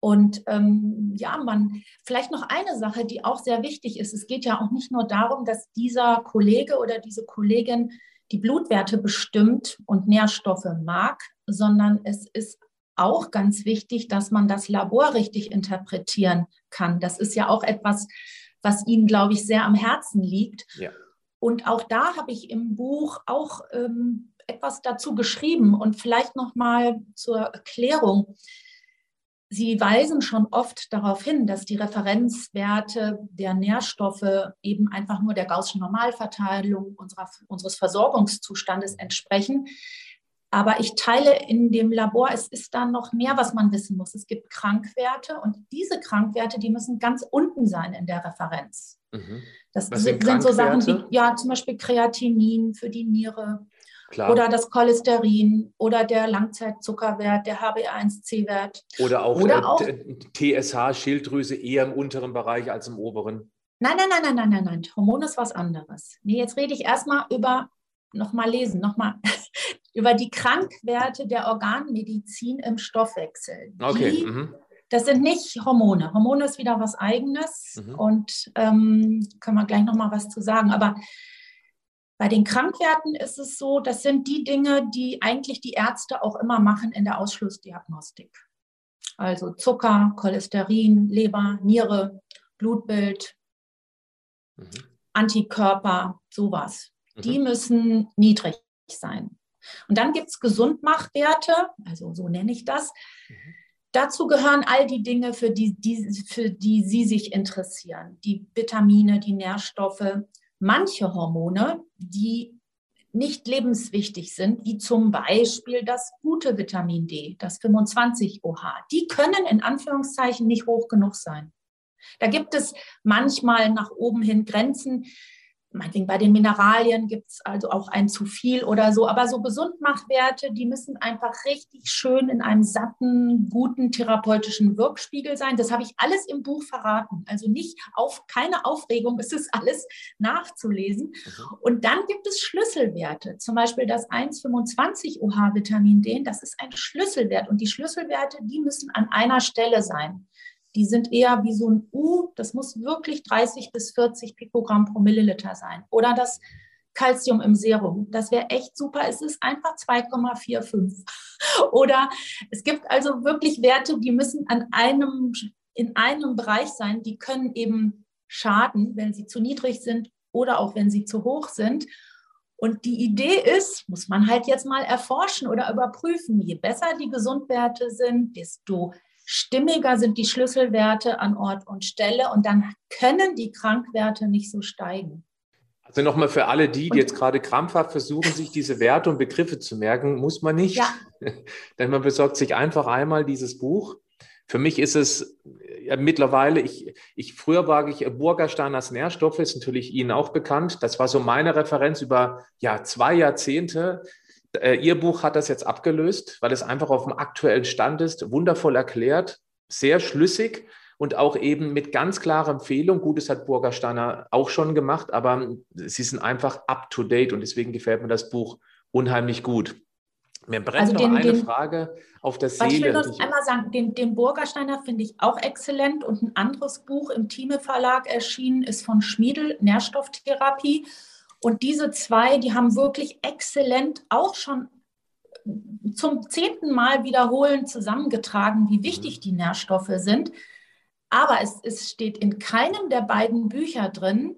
Und ähm, ja, man, vielleicht noch eine Sache, die auch sehr wichtig ist. Es geht ja auch nicht nur darum, dass dieser Kollege oder diese Kollegin die Blutwerte bestimmt und Nährstoffe mag, sondern es ist auch ganz wichtig, dass man das Labor richtig interpretieren kann. Das ist ja auch etwas, was Ihnen, glaube ich, sehr am Herzen liegt. Ja. Und auch da habe ich im Buch auch ähm, etwas dazu geschrieben und vielleicht noch mal zur Erklärung. Sie weisen schon oft darauf hin, dass die Referenzwerte der Nährstoffe eben einfach nur der Gaußschen Normalverteilung unserer, unseres Versorgungszustandes entsprechen. Aber ich teile in dem Labor, es ist da noch mehr, was man wissen muss. Es gibt Krankwerte und diese Krankwerte, die müssen ganz unten sein in der Referenz. Mhm. Das sind, sind so Sachen wie, ja, zum Beispiel Kreatinin für die Niere Klar. oder das Cholesterin oder der Langzeitzuckerwert, der HB1C-Wert. Oder auch, oder auch TSH, Schilddrüse eher im unteren Bereich als im oberen. Nein, nein, nein, nein, nein, nein, nein. Hormon ist was anderes. Nee, jetzt rede ich erstmal über nochmal lesen, nochmal über die Krankwerte der Organmedizin im Stoffwechsel. Okay. Die, mhm. Das sind nicht Hormone. Hormone ist wieder was Eigenes mhm. und ähm, können wir gleich nochmal was zu sagen. Aber bei den Krankwerten ist es so, das sind die Dinge, die eigentlich die Ärzte auch immer machen in der Ausschlussdiagnostik. Also Zucker, Cholesterin, Leber, Niere, Blutbild, mhm. Antikörper, sowas. Mhm. Die müssen niedrig sein. Und dann gibt es Gesundmachwerte, also so nenne ich das. Mhm. Dazu gehören all die Dinge, für die, die, für die Sie sich interessieren. Die Vitamine, die Nährstoffe, manche Hormone, die nicht lebenswichtig sind, wie zum Beispiel das gute Vitamin D, das 25-OH. Die können in Anführungszeichen nicht hoch genug sein. Da gibt es manchmal nach oben hin Grenzen meinetwegen bei den Mineralien gibt es also auch ein zu viel oder so. Aber so Gesundmachwerte, die müssen einfach richtig schön in einem satten, guten therapeutischen Wirkspiegel sein. Das habe ich alles im Buch verraten. Also nicht auf, keine Aufregung, es ist alles nachzulesen. Mhm. Und dann gibt es Schlüsselwerte. Zum Beispiel das 1,25 OH-Vitamin D, das ist ein Schlüsselwert. Und die Schlüsselwerte, die müssen an einer Stelle sein. Die sind eher wie so ein U, das muss wirklich 30 bis 40 Pikogramm pro Milliliter sein. Oder das Calcium im Serum, das wäre echt super. Es ist einfach 2,45. Oder es gibt also wirklich Werte, die müssen an einem, in einem Bereich sein, die können eben schaden, wenn sie zu niedrig sind oder auch wenn sie zu hoch sind. Und die Idee ist, muss man halt jetzt mal erforschen oder überprüfen, je besser die Gesundwerte sind, desto stimmiger sind die Schlüsselwerte an Ort und Stelle und dann können die Krankwerte nicht so steigen. Also nochmal für alle die, die jetzt gerade krampfhaft versuchen, sich diese Werte und Begriffe zu merken, muss man nicht. Ja. Denn man besorgt sich einfach einmal dieses Buch. Für mich ist es ja, mittlerweile, ich, ich früher war ich Burgerstein als Nährstoffe, ist natürlich Ihnen auch bekannt. Das war so meine Referenz über ja, zwei Jahrzehnte. Äh, Ihr Buch hat das jetzt abgelöst, weil es einfach auf dem aktuellen Stand ist, wundervoll erklärt, sehr schlüssig und auch eben mit ganz klarer Empfehlung. Gut, das hat Burgersteiner auch schon gemacht, aber sie sind einfach up to date und deswegen gefällt mir das Buch unheimlich gut. Mir brennt also den, noch eine den, Frage auf der Seele. Ich will noch einmal sagen, den, den Burgersteiner finde ich auch exzellent und ein anderes Buch im Thieme Verlag erschienen ist von Schmiedel, Nährstofftherapie. Und diese zwei, die haben wirklich exzellent auch schon zum zehnten Mal wiederholen zusammengetragen, wie wichtig die Nährstoffe sind. Aber es, es steht in keinem der beiden Bücher drin,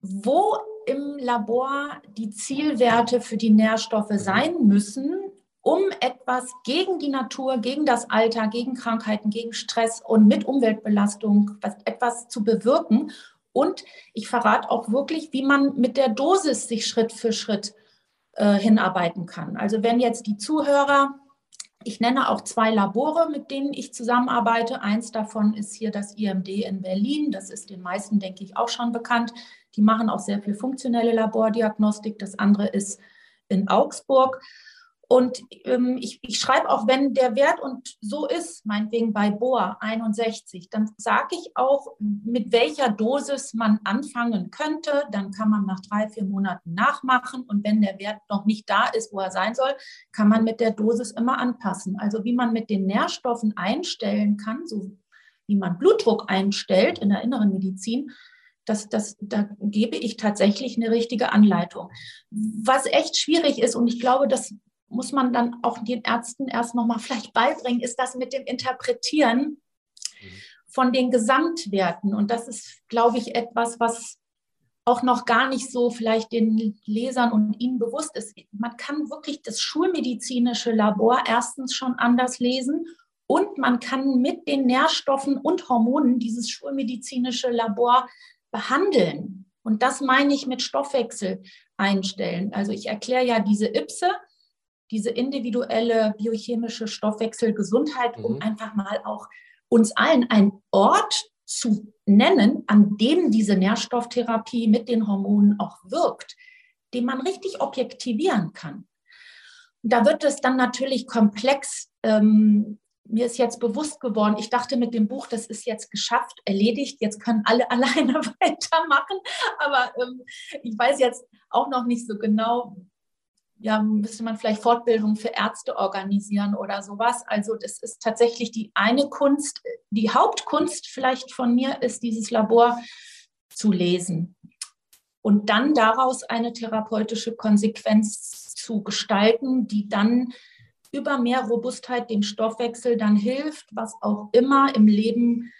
wo im Labor die Zielwerte für die Nährstoffe sein müssen, um etwas gegen die Natur, gegen das Alter, gegen Krankheiten, gegen Stress und mit Umweltbelastung etwas zu bewirken. Und ich verrate auch wirklich, wie man mit der Dosis sich Schritt für Schritt äh, hinarbeiten kann. Also wenn jetzt die Zuhörer, ich nenne auch zwei Labore, mit denen ich zusammenarbeite. Eins davon ist hier das IMD in Berlin. Das ist den meisten, denke ich, auch schon bekannt. Die machen auch sehr viel funktionelle Labordiagnostik. Das andere ist in Augsburg. Und ähm, ich, ich schreibe auch, wenn der Wert und so ist, meinetwegen bei Bohr 61, dann sage ich auch, mit welcher Dosis man anfangen könnte. Dann kann man nach drei, vier Monaten nachmachen. Und wenn der Wert noch nicht da ist, wo er sein soll, kann man mit der Dosis immer anpassen. Also wie man mit den Nährstoffen einstellen kann, so wie man Blutdruck einstellt in der inneren Medizin, das, das, da gebe ich tatsächlich eine richtige Anleitung. Was echt schwierig ist, und ich glaube, das muss man dann auch den Ärzten erst nochmal vielleicht beibringen, ist das mit dem Interpretieren von den Gesamtwerten. Und das ist, glaube ich, etwas, was auch noch gar nicht so vielleicht den Lesern und ihnen bewusst ist. Man kann wirklich das schulmedizinische Labor erstens schon anders lesen und man kann mit den Nährstoffen und Hormonen dieses schulmedizinische Labor behandeln. Und das meine ich mit Stoffwechsel einstellen. Also ich erkläre ja diese Ipse, diese individuelle biochemische Stoffwechselgesundheit, mhm. um einfach mal auch uns allen einen Ort zu nennen, an dem diese Nährstofftherapie mit den Hormonen auch wirkt, den man richtig objektivieren kann. Da wird es dann natürlich komplex. Ähm, mir ist jetzt bewusst geworden, ich dachte mit dem Buch, das ist jetzt geschafft, erledigt, jetzt können alle alleine weitermachen. Aber ähm, ich weiß jetzt auch noch nicht so genau, ja, müsste man vielleicht Fortbildung für Ärzte organisieren oder sowas. Also das ist tatsächlich die eine Kunst, die Hauptkunst vielleicht von mir ist, dieses Labor zu lesen und dann daraus eine therapeutische Konsequenz zu gestalten, die dann über mehr Robustheit dem Stoffwechsel dann hilft, was auch immer im Leben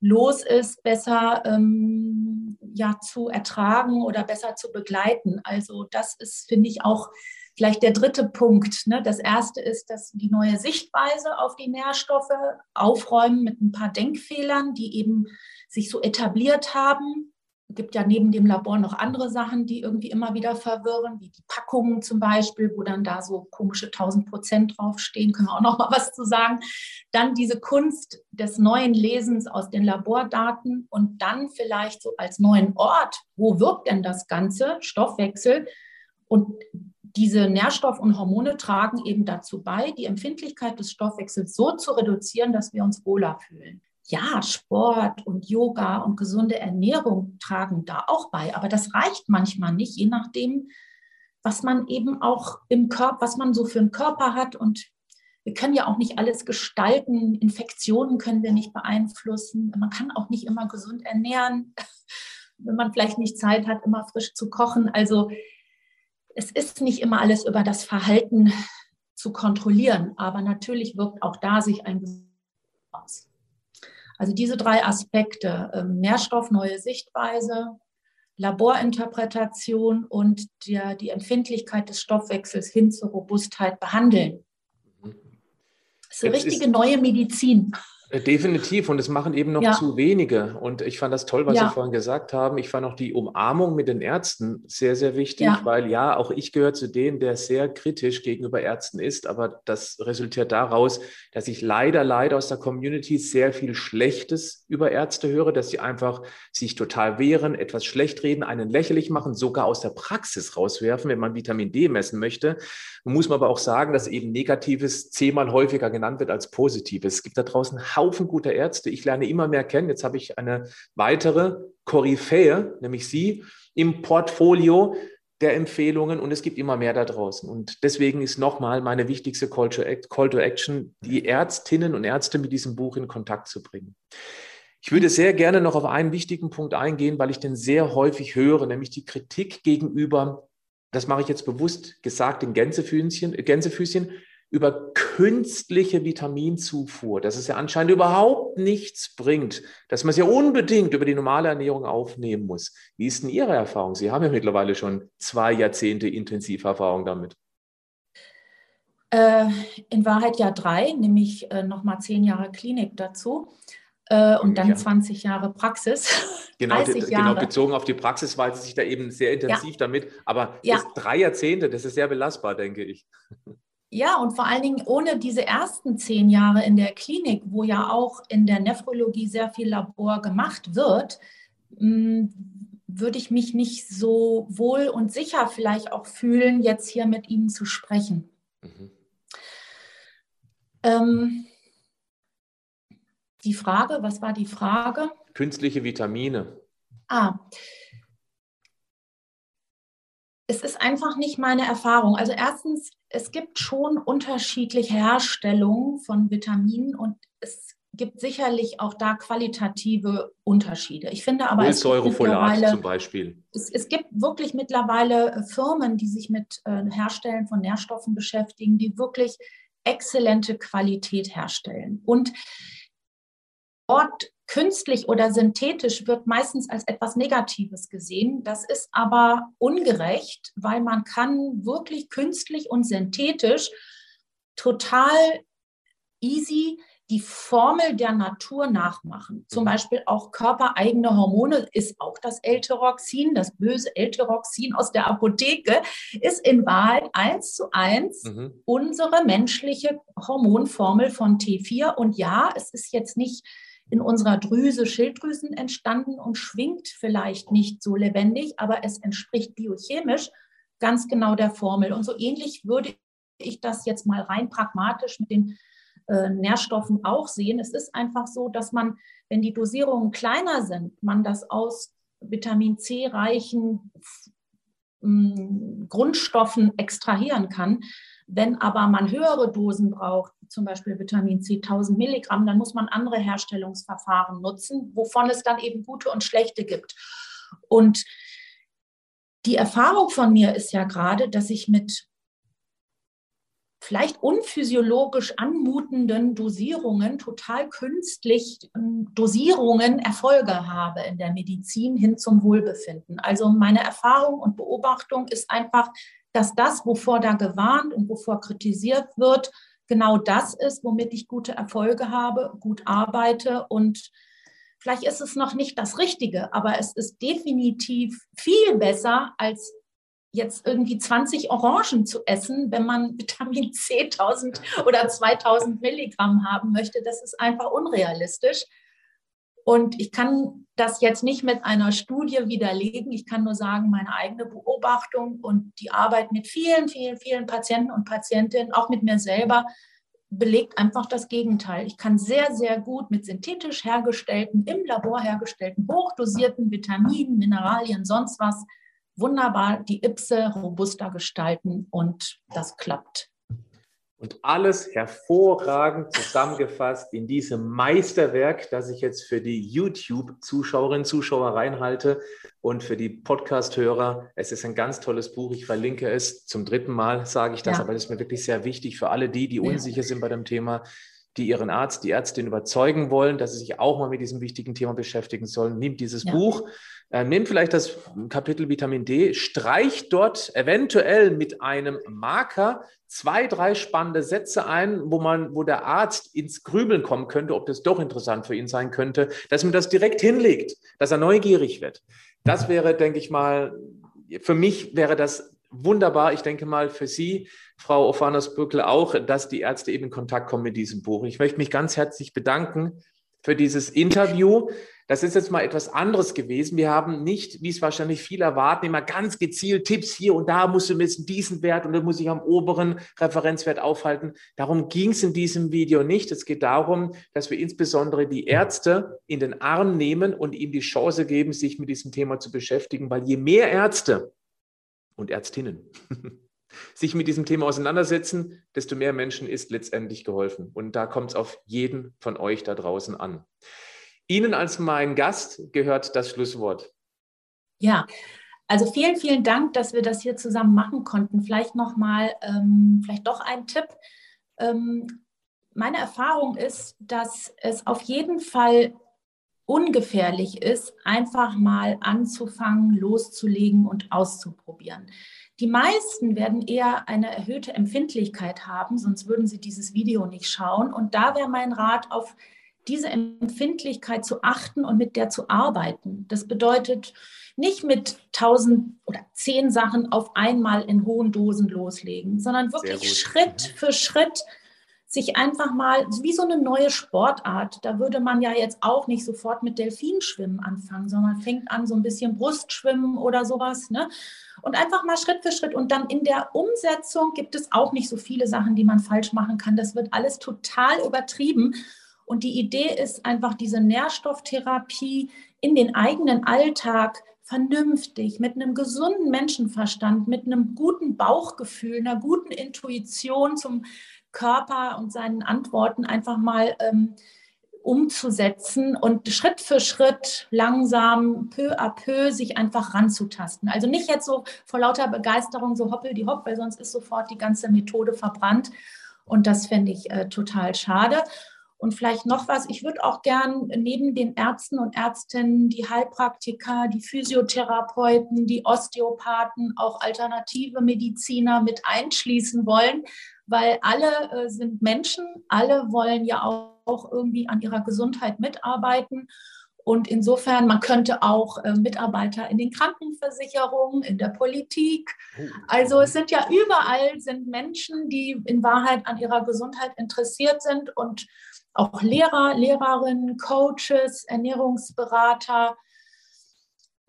los ist, besser ähm, ja, zu ertragen oder besser zu begleiten. Also das ist, finde ich, auch vielleicht der dritte Punkt. Ne? Das erste ist, dass die neue Sichtweise auf die Nährstoffe aufräumen mit ein paar Denkfehlern, die eben sich so etabliert haben gibt ja neben dem Labor noch andere Sachen, die irgendwie immer wieder verwirren, wie die Packungen zum Beispiel, wo dann da so komische 1000 Prozent draufstehen, können wir auch noch mal was zu sagen. Dann diese Kunst des neuen Lesens aus den Labordaten und dann vielleicht so als neuen Ort, wo wirkt denn das Ganze, Stoffwechsel. Und diese Nährstoff- und Hormone tragen eben dazu bei, die Empfindlichkeit des Stoffwechsels so zu reduzieren, dass wir uns wohler fühlen ja, Sport und Yoga und gesunde Ernährung tragen da auch bei. Aber das reicht manchmal nicht, je nachdem, was man eben auch im Körper, was man so für einen Körper hat. Und wir können ja auch nicht alles gestalten. Infektionen können wir nicht beeinflussen. Man kann auch nicht immer gesund ernähren, wenn man vielleicht nicht Zeit hat, immer frisch zu kochen. Also es ist nicht immer alles über das Verhalten zu kontrollieren. Aber natürlich wirkt auch da sich ein aus. Also diese drei Aspekte, ähm, Nährstoff, neue Sichtweise, Laborinterpretation und der, die Empfindlichkeit des Stoffwechsels hin zur Robustheit behandeln. Das ist eine richtige ist, neue Medizin. Äh, definitiv und es machen eben noch ja. zu wenige. Und ich fand das toll, was ja. Sie vorhin gesagt haben. Ich fand auch die Umarmung mit den Ärzten sehr, sehr wichtig, ja. weil ja, auch ich gehöre zu denen, der sehr kritisch gegenüber Ärzten ist. Aber das resultiert daraus, dass ich leider, leider aus der Community sehr viel Schlechtes über Ärzte höre, dass sie einfach sich total wehren, etwas schlecht reden, einen lächerlich machen, sogar aus der Praxis rauswerfen, wenn man Vitamin D messen möchte. Nun muss man aber auch sagen, dass eben Negatives zehnmal häufiger genannt wird als Positives. Es gibt da draußen Haufen guter Ärzte. Ich lerne immer mehr kennen. Jetzt habe ich eine weitere Koryphäe, nämlich Sie, im Portfolio der Empfehlungen und es gibt immer mehr da draußen. Und deswegen ist nochmal meine wichtigste Call to, Call to Action, die Ärztinnen und Ärzte mit diesem Buch in Kontakt zu bringen. Ich würde sehr gerne noch auf einen wichtigen Punkt eingehen, weil ich den sehr häufig höre, nämlich die Kritik gegenüber, das mache ich jetzt bewusst gesagt in Gänsefüßchen, Gänsefüßchen über künstliche Vitaminzufuhr, dass es ja anscheinend überhaupt nichts bringt, dass man es ja unbedingt über die normale Ernährung aufnehmen muss. Wie ist denn Ihre Erfahrung? Sie haben ja mittlerweile schon zwei Jahrzehnte Intensiverfahrung damit. Äh, in Wahrheit ja drei, nämlich äh, nochmal zehn Jahre Klinik dazu äh, und dann ja. 20 Jahre Praxis. Genau, genau, bezogen auf die Praxis weiß ich sich da eben sehr intensiv ja. damit. Aber ja. drei Jahrzehnte, das ist sehr belastbar, denke ich. Ja, und vor allen Dingen ohne diese ersten zehn Jahre in der Klinik, wo ja auch in der Nephrologie sehr viel Labor gemacht wird, mm, würde ich mich nicht so wohl und sicher vielleicht auch fühlen, jetzt hier mit Ihnen zu sprechen. Mhm. Ähm, die Frage, was war die Frage? Künstliche Vitamine. Ah, es ist einfach nicht meine Erfahrung. Also erstens, es gibt schon unterschiedliche Herstellungen von Vitaminen und es gibt sicherlich auch da qualitative Unterschiede. Ich finde aber es gibt zum Beispiel. Es, es, gibt wirklich mittlerweile äh, Firmen, die sich mit äh, Herstellen von Nährstoffen beschäftigen, die wirklich exzellente Qualität herstellen. Und dort künstlich oder synthetisch wird meistens als etwas Negatives gesehen. Das ist aber ungerecht, weil man kann wirklich künstlich und synthetisch total easy die Formel der Natur nachmachen. Zum mhm. Beispiel auch körpereigene Hormone ist auch das L-Tyroxin, das böse L-Tyroxin aus der Apotheke, ist in Wahrheit eins zu eins mhm. unsere menschliche Hormonformel von T4. Und ja, es ist jetzt nicht in unserer Drüse Schilddrüsen entstanden und schwingt vielleicht nicht so lebendig, aber es entspricht biochemisch ganz genau der Formel. Und so ähnlich würde ich das jetzt mal rein pragmatisch mit den äh, Nährstoffen auch sehen. Es ist einfach so, dass man, wenn die Dosierungen kleiner sind, man das aus Vitamin C reichen ähm, Grundstoffen extrahieren kann. Wenn aber man höhere Dosen braucht, zum Beispiel Vitamin C 1000 Milligramm, dann muss man andere Herstellungsverfahren nutzen, wovon es dann eben gute und schlechte gibt. Und die Erfahrung von mir ist ja gerade, dass ich mit vielleicht unphysiologisch anmutenden Dosierungen, total künstlich ähm, Dosierungen Erfolge habe in der Medizin hin zum Wohlbefinden. Also meine Erfahrung und Beobachtung ist einfach, dass das, wovor da gewarnt und wovor kritisiert wird, genau das ist, womit ich gute Erfolge habe, gut arbeite und vielleicht ist es noch nicht das Richtige, aber es ist definitiv viel besser als jetzt irgendwie 20 Orangen zu essen, wenn man Vitamin C 1000 oder 2000 Milligramm haben möchte. Das ist einfach unrealistisch. Und ich kann das jetzt nicht mit einer Studie widerlegen. Ich kann nur sagen, meine eigene Beobachtung und die Arbeit mit vielen, vielen, vielen Patienten und Patientinnen, auch mit mir selber, belegt einfach das Gegenteil. Ich kann sehr, sehr gut mit synthetisch hergestellten, im Labor hergestellten, hochdosierten Vitaminen, Mineralien, sonst was wunderbar die Ipse robuster gestalten und das klappt. Und alles hervorragend zusammengefasst in diesem Meisterwerk, das ich jetzt für die YouTube-Zuschauerinnen und Zuschauer reinhalte und für die Podcast-Hörer. Es ist ein ganz tolles Buch. Ich verlinke es. Zum dritten Mal sage ich das, ja. aber das ist mir wirklich sehr wichtig für alle die, die unsicher sind bei dem Thema, die ihren Arzt, die Ärztin überzeugen wollen, dass sie sich auch mal mit diesem wichtigen Thema beschäftigen sollen. Nehmt dieses ja. Buch nehmt vielleicht das Kapitel Vitamin D, streicht dort eventuell mit einem Marker zwei, drei spannende Sätze ein, wo man, wo der Arzt ins Grübeln kommen könnte, ob das doch interessant für ihn sein könnte, dass man das direkt hinlegt, dass er neugierig wird. Das wäre, denke ich mal, für mich wäre das wunderbar. Ich denke mal für Sie, Frau Ofanos-Bückel, auch, dass die Ärzte eben in Kontakt kommen mit diesem Buch. Ich möchte mich ganz herzlich bedanken für dieses Interview. Das ist jetzt mal etwas anderes gewesen. Wir haben nicht, wie es wahrscheinlich viele erwarten, immer ganz gezielt Tipps hier und da musst du messen diesen Wert und dann muss ich am oberen Referenzwert aufhalten. Darum ging es in diesem Video nicht. Es geht darum, dass wir insbesondere die Ärzte in den Arm nehmen und ihnen die Chance geben, sich mit diesem Thema zu beschäftigen, weil je mehr Ärzte und Ärztinnen sich mit diesem Thema auseinandersetzen, desto mehr Menschen ist letztendlich geholfen. Und da kommt es auf jeden von euch da draußen an. Ihnen als mein Gast gehört das Schlusswort. Ja, also vielen, vielen Dank, dass wir das hier zusammen machen konnten. Vielleicht nochmal, ähm, vielleicht doch ein Tipp. Ähm, meine Erfahrung ist, dass es auf jeden Fall ungefährlich ist, einfach mal anzufangen, loszulegen und auszuprobieren. Die meisten werden eher eine erhöhte Empfindlichkeit haben, sonst würden sie dieses Video nicht schauen. Und da wäre mein Rat, auf diese Empfindlichkeit zu achten und mit der zu arbeiten. Das bedeutet nicht mit tausend oder zehn Sachen auf einmal in hohen Dosen loslegen, sondern wirklich Schritt mhm. für Schritt sich einfach mal wie so eine neue Sportart. Da würde man ja jetzt auch nicht sofort mit Delfinschwimmen anfangen, sondern fängt an so ein bisschen Brustschwimmen oder sowas. Ne? Und einfach mal Schritt für Schritt. Und dann in der Umsetzung gibt es auch nicht so viele Sachen, die man falsch machen kann. Das wird alles total übertrieben. Und die Idee ist einfach diese Nährstofftherapie in den eigenen Alltag vernünftig, mit einem gesunden Menschenverstand, mit einem guten Bauchgefühl, einer guten Intuition zum Körper und seinen Antworten einfach mal ähm, umzusetzen und Schritt für Schritt langsam, peu à peu sich einfach ranzutasten. Also nicht jetzt so vor lauter Begeisterung so hoppel die hopp, weil sonst ist sofort die ganze Methode verbrannt. Und das fände ich äh, total schade. Und vielleicht noch was, ich würde auch gern neben den Ärzten und Ärztinnen die Heilpraktiker, die Physiotherapeuten, die Osteopathen, auch alternative Mediziner mit einschließen wollen, weil alle äh, sind Menschen, alle wollen ja auch, irgendwie an ihrer Gesundheit mitarbeiten. Und insofern, man könnte auch äh, Mitarbeiter in den Krankenversicherungen, in der Politik. Oh. Also es sind ja überall sind Menschen, die in Wahrheit an ihrer Gesundheit interessiert sind und auch Lehrer, Lehrerinnen, Coaches, Ernährungsberater.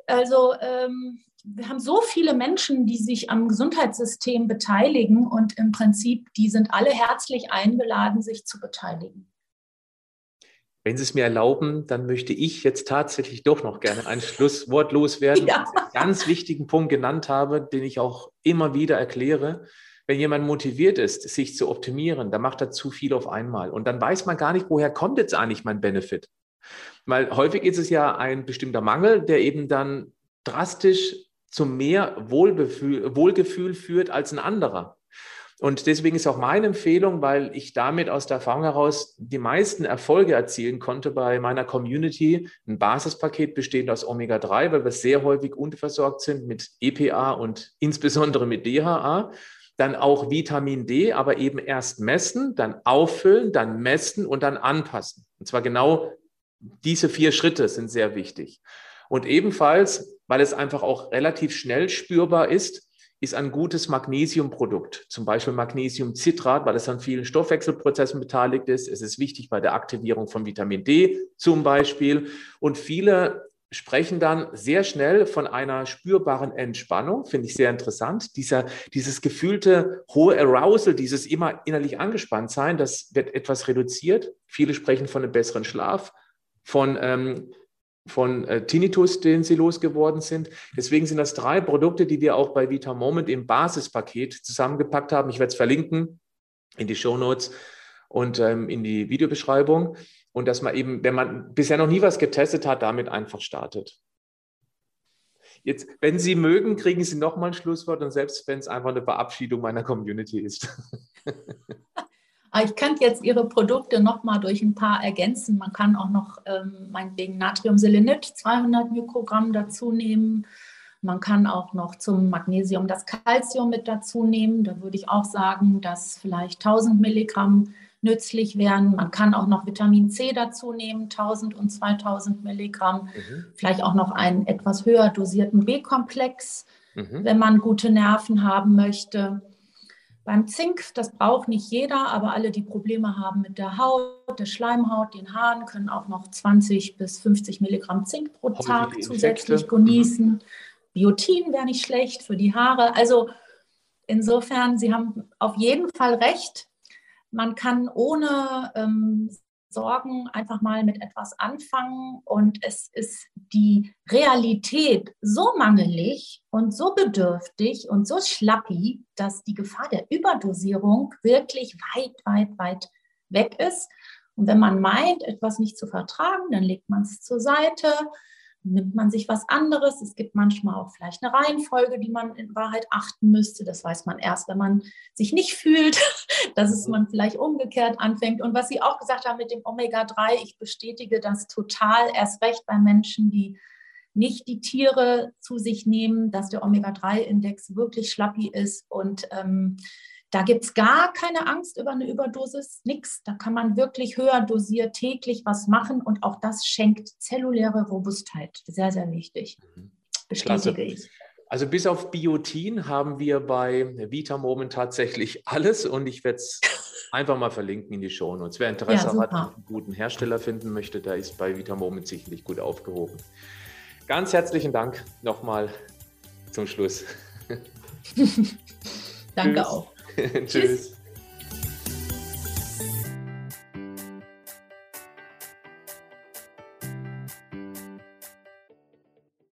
Also ähm, wir haben so viele Menschen, die sich am Gesundheitssystem beteiligen und im Prinzip, die sind alle herzlich eingeladen, sich zu beteiligen. Wenn Sie es mir erlauben, dann möchte ich jetzt tatsächlich doch noch gerne ein Schlusswort loswerden, ja. einen ganz wichtigen Punkt genannt habe, den ich auch immer wieder erkläre. Wenn jemand motiviert ist, sich zu optimieren, dann macht er zu viel auf einmal. Und dann weiß man gar nicht, woher kommt jetzt eigentlich mein Benefit. Weil häufig ist es ja ein bestimmter Mangel, der eben dann drastisch zu mehr Wohlgefühl, Wohlgefühl führt als ein anderer. Und deswegen ist auch meine Empfehlung, weil ich damit aus der Erfahrung heraus die meisten Erfolge erzielen konnte bei meiner Community, ein Basispaket bestehend aus Omega-3, weil wir sehr häufig unterversorgt sind mit EPA und insbesondere mit DHA. Dann auch Vitamin D, aber eben erst messen, dann auffüllen, dann messen und dann anpassen. Und zwar genau diese vier Schritte sind sehr wichtig. Und ebenfalls, weil es einfach auch relativ schnell spürbar ist, ist ein gutes Magnesiumprodukt, zum Beispiel Magnesiumcitrat, weil es an vielen Stoffwechselprozessen beteiligt ist. Es ist wichtig bei der Aktivierung von Vitamin D zum Beispiel. Und viele sprechen dann sehr schnell von einer spürbaren Entspannung, finde ich sehr interessant. Dieser, dieses gefühlte hohe Arousal, dieses immer innerlich angespannt sein, das wird etwas reduziert. Viele sprechen von einem besseren Schlaf, von ähm, von äh, Tinnitus, den sie losgeworden sind. Deswegen sind das drei Produkte, die wir auch bei Vita Moment im Basispaket zusammengepackt haben. Ich werde es verlinken in die Show Notes und ähm, in die Videobeschreibung. Und dass man eben, wenn man bisher noch nie was getestet hat, damit einfach startet. Jetzt, wenn Sie mögen, kriegen Sie nochmal ein Schlusswort und selbst wenn es einfach eine Verabschiedung meiner Community ist. Aber ich könnte jetzt Ihre Produkte noch mal durch ein paar ergänzen. Man kann auch noch ähm, meinetwegen Natriumselenit 200 Mikrogramm dazu nehmen. Man kann auch noch zum Magnesium das Calcium mit dazu nehmen. Da würde ich auch sagen, dass vielleicht 1000 Milligramm nützlich wären. Man kann auch noch Vitamin C dazu nehmen, 1000 und 2000 Milligramm. Mhm. Vielleicht auch noch einen etwas höher dosierten B-Komplex, mhm. wenn man gute Nerven haben möchte. Beim Zink, das braucht nicht jeder, aber alle, die Probleme haben mit der Haut, der Schleimhaut, den Haaren, können auch noch 20 bis 50 Milligramm Zink pro Tag zusätzlich genießen. Mhm. Biotin wäre nicht schlecht für die Haare. Also insofern, Sie haben auf jeden Fall recht. Man kann ohne ähm, Sorgen einfach mal mit etwas anfangen und es ist die Realität so mangelig und so bedürftig und so schlappi, dass die Gefahr der Überdosierung wirklich weit, weit, weit weg ist. Und wenn man meint, etwas nicht zu vertragen, dann legt man es zur Seite, nimmt man sich was anderes. Es gibt manchmal auch vielleicht eine Reihenfolge, die man in Wahrheit achten müsste. Das weiß man erst, wenn man sich nicht fühlt, dass es man vielleicht umgekehrt anfängt. Und was Sie auch gesagt haben mit dem Omega-3, ich bestätige das total, erst recht bei Menschen, die nicht die Tiere zu sich nehmen, dass der Omega-3-Index wirklich schlappi ist und ähm, da gibt es gar keine Angst über eine Überdosis, nichts. Da kann man wirklich höher dosiert täglich was machen und auch das schenkt zelluläre Robustheit. Sehr, sehr wichtig. Mhm. Bestätige ich. Also bis auf Biotin haben wir bei Vita Moment tatsächlich alles und ich werde es einfach mal verlinken in die Show Notes. Wer Interesse ja, hat, einen guten Hersteller finden möchte, der ist bei Vita Moment sicherlich gut aufgehoben. Ganz herzlichen Dank nochmal zum Schluss. Danke auch. Tschüss.